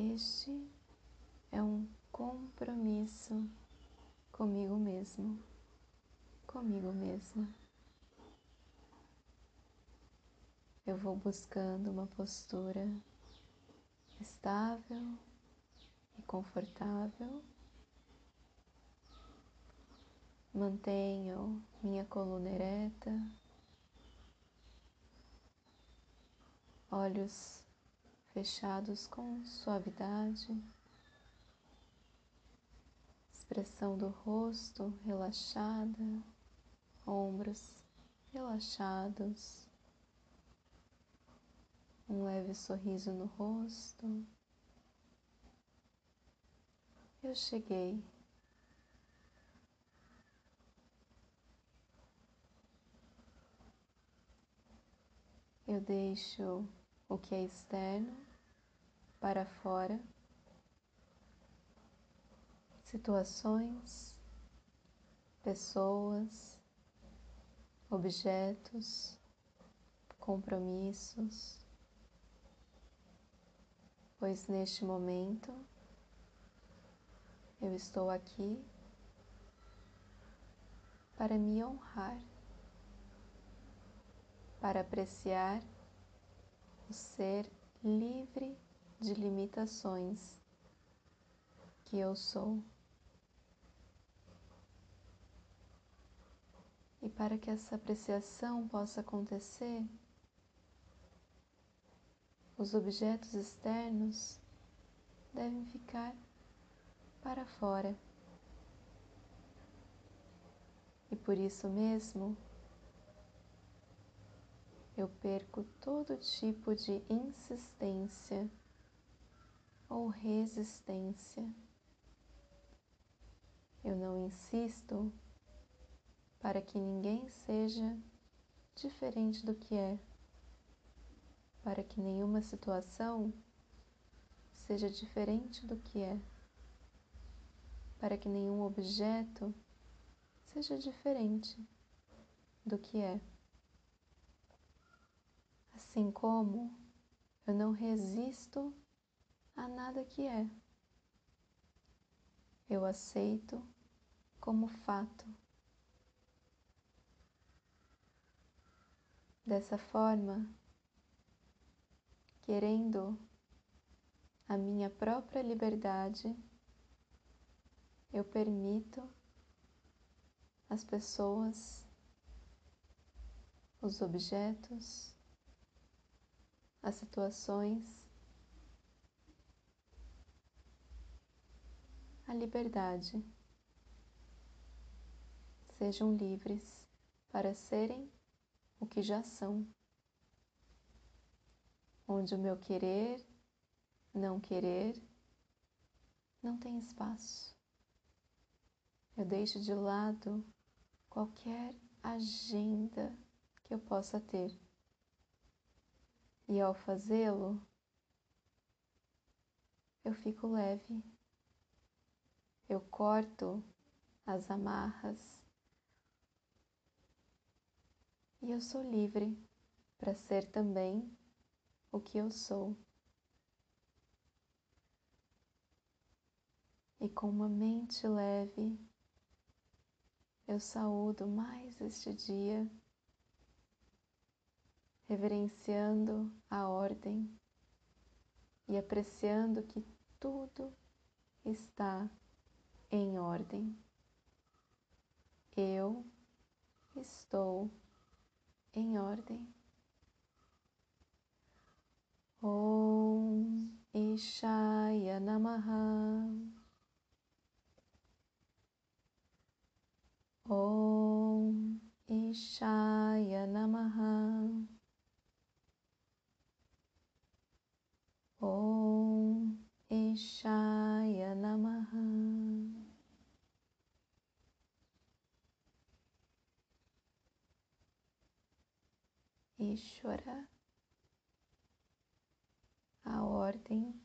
Este é um compromisso comigo mesmo, comigo mesma. Eu vou buscando uma postura estável e confortável. Mantenho minha coluna ereta, olhos fechados com suavidade, expressão do rosto relaxada, ombros relaxados um leve sorriso no rosto. Eu cheguei. Eu deixo o que é externo para fora, situações, pessoas, objetos, compromissos. Pois neste momento eu estou aqui para me honrar, para apreciar o ser livre de limitações que eu sou. E para que essa apreciação possa acontecer, os objetos externos devem ficar para fora. E por isso mesmo, eu perco todo tipo de insistência ou resistência. Eu não insisto para que ninguém seja diferente do que é para que nenhuma situação seja diferente do que é, para que nenhum objeto seja diferente do que é. Assim como eu não resisto a nada que é, eu aceito como fato. Dessa forma, querendo a minha própria liberdade, eu permito as pessoas, os objetos, as situações, a liberdade. Sejam livres para serem o que já são onde o meu querer, não querer, não tem espaço. Eu deixo de lado qualquer agenda que eu possa ter. E ao fazê-lo, eu fico leve. Eu corto as amarras e eu sou livre para ser também o que eu sou. E com uma mente leve, eu saúdo mais este dia, reverenciando a ordem e apreciando que tudo está em ordem. Eu estou em ordem. Om Ishaya Namaha Om Ishaya Namaha Ishvara, a ordem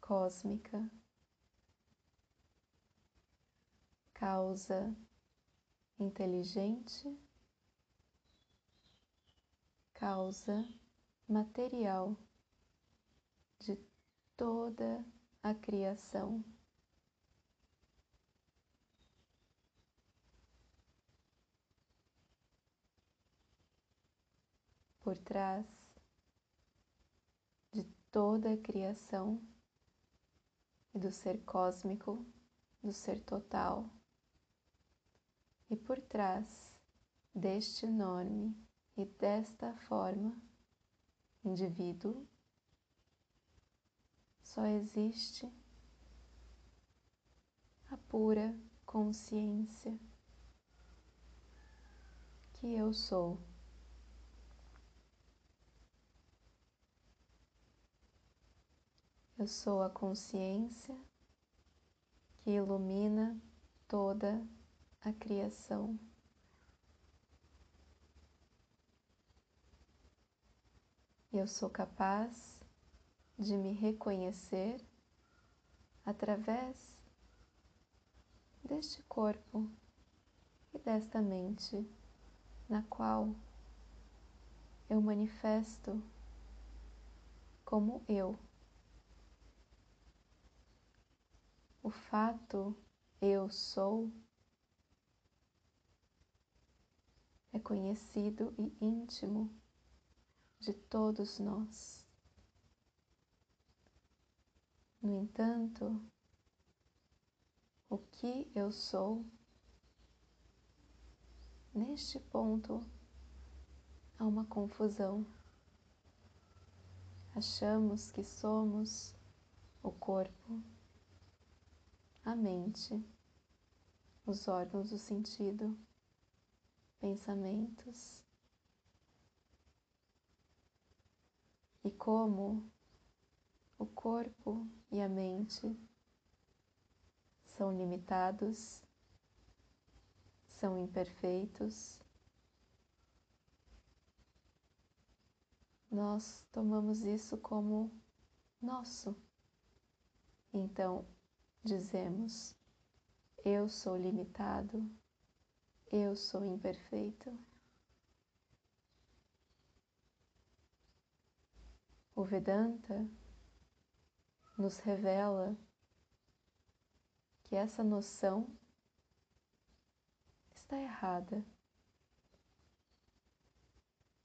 cósmica, causa inteligente, causa material de toda a criação. Por trás de toda a criação e do ser cósmico, do ser total, e por trás deste enorme e desta forma indivíduo só existe a pura consciência que eu sou. Eu sou a consciência que ilumina toda a criação. Eu sou capaz de me reconhecer através deste corpo e desta mente na qual eu manifesto como eu. O fato eu sou é conhecido e íntimo de todos nós. No entanto, o que eu sou, neste ponto há uma confusão. Achamos que somos o corpo, a mente, os órgãos do sentido, pensamentos. E como o corpo e a mente são limitados, são imperfeitos. Nós tomamos isso como nosso. Então, dizemos: Eu sou limitado, eu sou imperfeito. O Vedanta nos revela que essa noção está errada.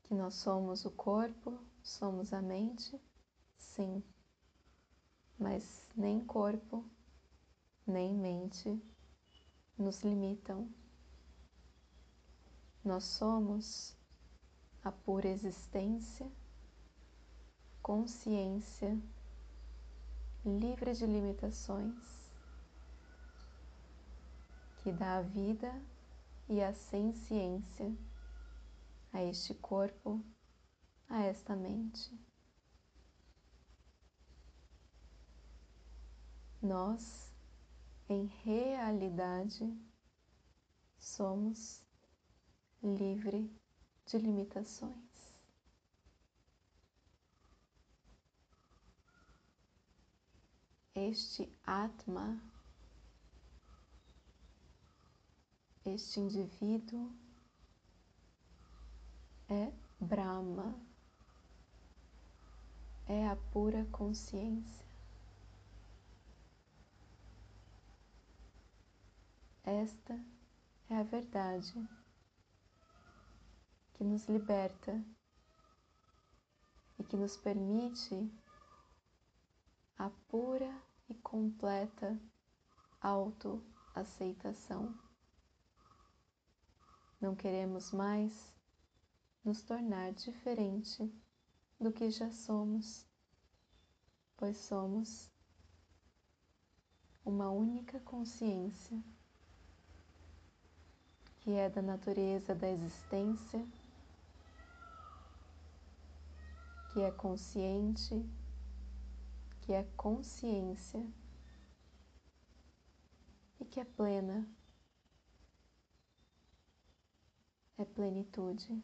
Que nós somos o corpo, somos a mente, sim, mas nem corpo, nem mente nos limitam. Nós somos a pura existência, consciência livre de limitações, que dá a vida e a ciência a este corpo, a esta mente. Nós, em realidade, somos livre de limitações. este Atma, este indivíduo é Brahma, é a pura consciência. Esta é a verdade que nos liberta e que nos permite a pura e completa autoaceitação. Não queremos mais nos tornar diferente do que já somos, pois somos uma única consciência que é da natureza da existência, que é consciente que é consciência e que é plena, é plenitude.